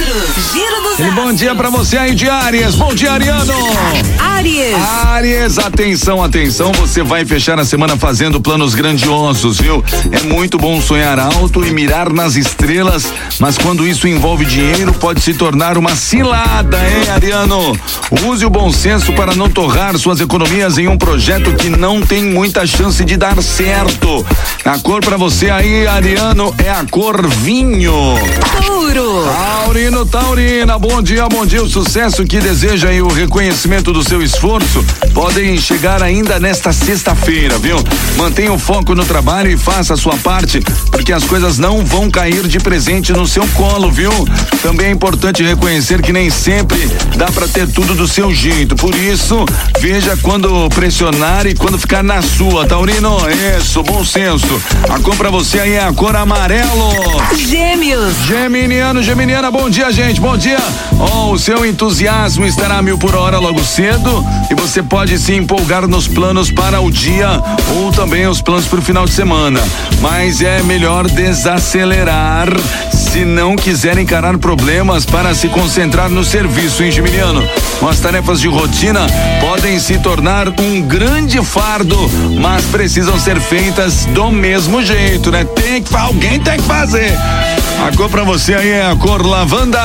astros. Giro dos E bom dia pra você aí de Áries. Bom dia, Ariano. Áries. Áries, atenção, atenção, você vai fechar a semana fazendo planos grandiosos, viu? É muito bom sonhar alto e mirar nas estrelas, mas quando isso envolve dinheiro, pode se tornar uma cilada, hein, Ariano? Use o bom senso para não torrar suas economias em um projeto que não tem muita chance de dar certo. A cor pra você aí, Ariano, é a cor vinho. Touro. Taurino, Taurina, bom dia, bom dia. O sucesso que deseja e o reconhecimento do seu esforço podem chegar ainda nesta sexta-feira, viu? Mantenha o foco no trabalho e faça a sua parte, porque as coisas não vão cair de presente no seu colo, viu? Também é importante reconhecer que nem sempre dá para ter tudo do seu jeito. Por isso, veja quando pressionar e quando ficar na sua, Taurino. Isso, bom senso. A cor pra você aí é a cor amarelo. Gêmeos. Geminiano, Geminiana, bom dia, gente, bom dia. Oh, o seu entusiasmo estará a mil por hora logo cedo e você pode se empolgar nos planos para o dia ou também os planos para o final de semana. Mas é melhor desacelerar se não quiser encarar problemas para se concentrar no serviço, hein, Geminiano? As tarefas de rotina podem se tornar um grande fardo, mas precisam ser feitas do mesmo jeito, né? Tem que alguém tem que fazer. A cor pra você aí é a cor lavanda.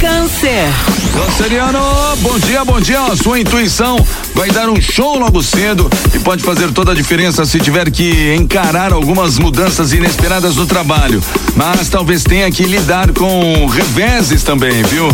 Câncer. Canceriano, bom dia, bom dia. A sua intuição vai dar um show logo cedo e pode fazer toda a diferença se tiver que encarar algumas mudanças inesperadas no trabalho. Mas talvez tenha que lidar com reveses também, viu?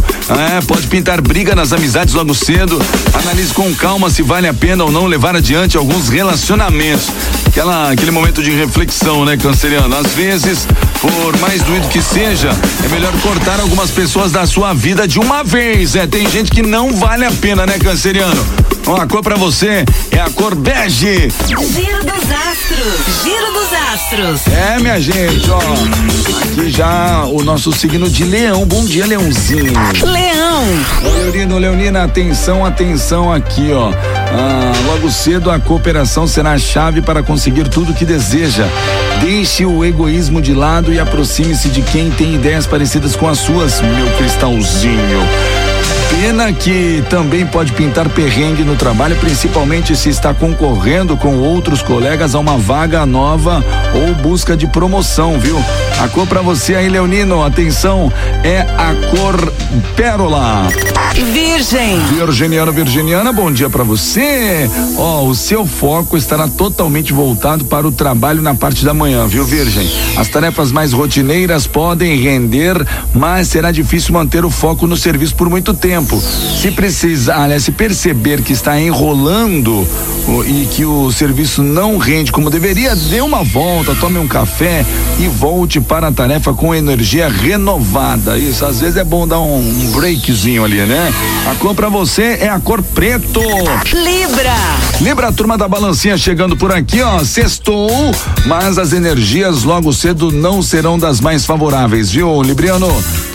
É, pode pintar briga nas amizades logo cedo. Analise com calma se vale a pena ou não levar adiante alguns relacionamentos. Aquela, aquele momento de reflexão, né, canceriano? Às vezes, por mais doído que seja, é melhor cortar algumas pessoas da sua vida de uma vez. É, tem gente que não vale a pena, né, canceriano? Ó, a cor pra você é a cor bege. Giro dos astros. Astros. É, minha gente, ó. Aqui já o nosso signo de leão. Bom dia, leãozinho. Leão. Leonino, Leonina, atenção, atenção aqui, ó. Ah, logo cedo a cooperação será a chave para conseguir tudo que deseja. Deixe o egoísmo de lado e aproxime-se de quem tem ideias parecidas com as suas, meu cristalzinho. Pena que também pode pintar perrengue no trabalho, principalmente se está concorrendo com outros colegas a uma vaga nova ou busca de promoção, viu? A cor pra você aí, Leonino, atenção, é a cor pérola. Virgem. Virginiano, Virginiana, bom dia pra você. Ó, o seu foco estará totalmente voltado para o trabalho na parte da manhã, viu, Virgem? As tarefas mais rotineiras podem render, mas será difícil manter o foco no serviço por muito tempo. Se precisar, aliás, se perceber que está enrolando e que o serviço não rende como deveria, dê uma volta, tome um café e volte para a tarefa com energia renovada. Isso, às vezes é bom dar um, um breakzinho ali, né? A cor pra você é a cor preto. Libra. Lembra a turma da balancinha chegando por aqui, ó, sextou, mas as energias logo cedo não serão das mais favoráveis, viu, Libriano?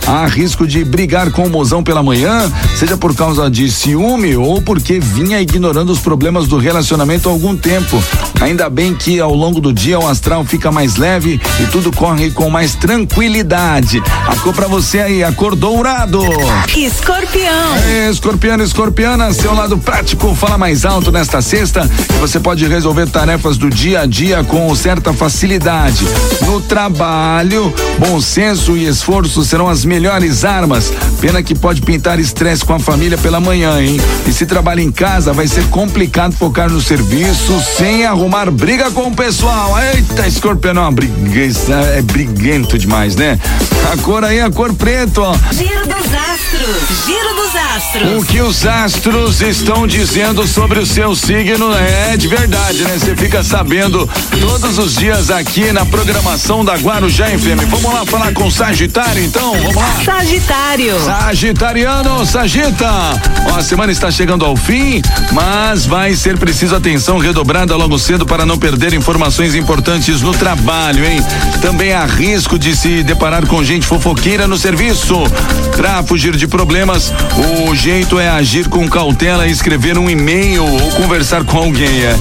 Há risco de brigar com o mozão pela manhã, seja por causa de ciúme ou porque vinha ignorando os problemas do relacionamento há algum tempo. Ainda bem que ao longo do dia o astral fica mais leve e tudo corre com mais tranquilidade. A cor pra você aí, a cor dourado. Escorpião. É, Escorpiano, escorpiana, seu lado prático fala mais alto nesta sexta e você pode resolver tarefas do dia a dia com certa facilidade. No trabalho, bom senso e esforço serão as melhores armas. Pena que pode pintar estresse com a família pela manhã, hein? E se trabalha em casa, vai ser complicado focar no serviço sem arrumar briga com o pessoal. Eita, escorpiano, é brigueza, é briguento demais, né? A cor aí é a cor preto, ó. Giro dos astros. Giro dos astros. O que os astros estão dizendo sobre o seu signo é de verdade, né? Você fica sabendo todos os dias aqui na programação da Guarujá FM. Vamos lá falar com o Sagitário, então? Vamos lá. Sagitário. Sagita. Ó, a semana está chegando ao fim, mas vai ser preciso atenção redobrada logo cedo para não perder informações importantes no trabalho, hein? Também há risco de se deparar com gente fofoqueira no serviço. Para fugir de problemas, o jeito é agir com cautela e escrever um e-mail ou conversar com alguém. É.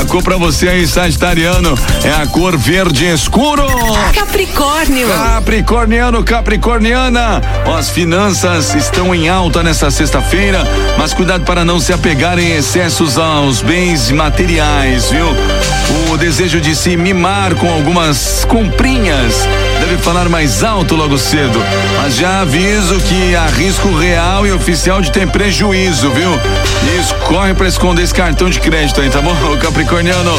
A cor para você aí, Sagitariano, é a cor verde escuro. Capricórnio. Capricorniano, Capricorniano, pisciana. Ó, as finanças estão em alta nessa sexta-feira, mas cuidado para não se apegar em excessos aos bens materiais, viu? O desejo de se mimar com algumas comprinhas deve falar mais alto logo cedo. Mas já aviso que há risco real e oficial de ter prejuízo, viu? Isso, corre para esconder esse cartão de crédito aí, tá bom? Capricorniano,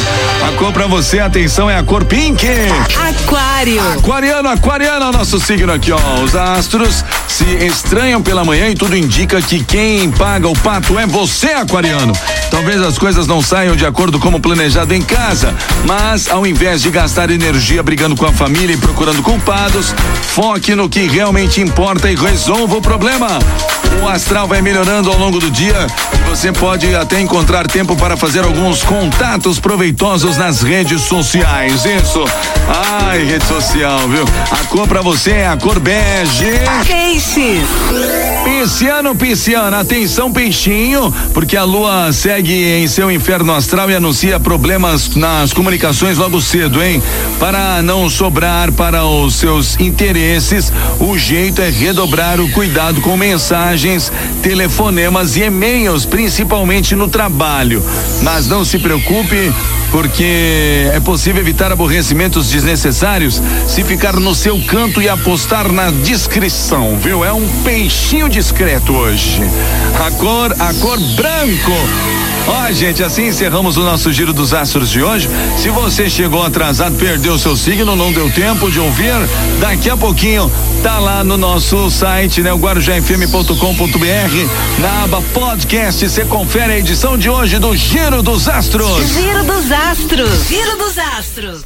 a cor pra você, atenção, é a cor pink. Aquário. Aquariano, aquariano, nosso signo aqui, ó. Os astros se estranham pela manhã e tudo indica que quem paga o pato é você, aquariano. Talvez as coisas não saiam de acordo como planejado em casa, mas ao invés de gastar energia brigando com a família e procurando culpados, foque no que realmente importa e resolva o problema. O astral vai melhorando ao longo do dia e você pode até encontrar tempo para fazer alguns contatos proveitosos nas redes sociais. Isso. Ai, rede social, viu? A cor pra você é a cor bege. Peixes. Pisciano, pisciana, atenção peixinho, porque a lua segue em seu inferno astral e anuncia problemas nas comunicações logo cedo, hein? Para não sobrar para os seus interesses, o jeito é redobrar o cuidado com mensagens, telefonemas e e-mails, principalmente no trabalho. Mas não se preocupe, porque é possível evitar aborrecimentos desnecessários se ficar no seu canto e apostar na discrição, viu? É um peixinho discreto hoje. A cor, a cor branco. Ó, gente, assim encerramos o nosso giro dos astros de hoje. Se você chegou atrasado, perdeu seu signo, não deu tempo de ouvir, daqui a pouquinho tá lá no nosso site, né? O guarujafm.com.br, na aba podcast, você confere a edição de hoje do Giro dos Astros. Giro dos Astros. Giro dos Astros.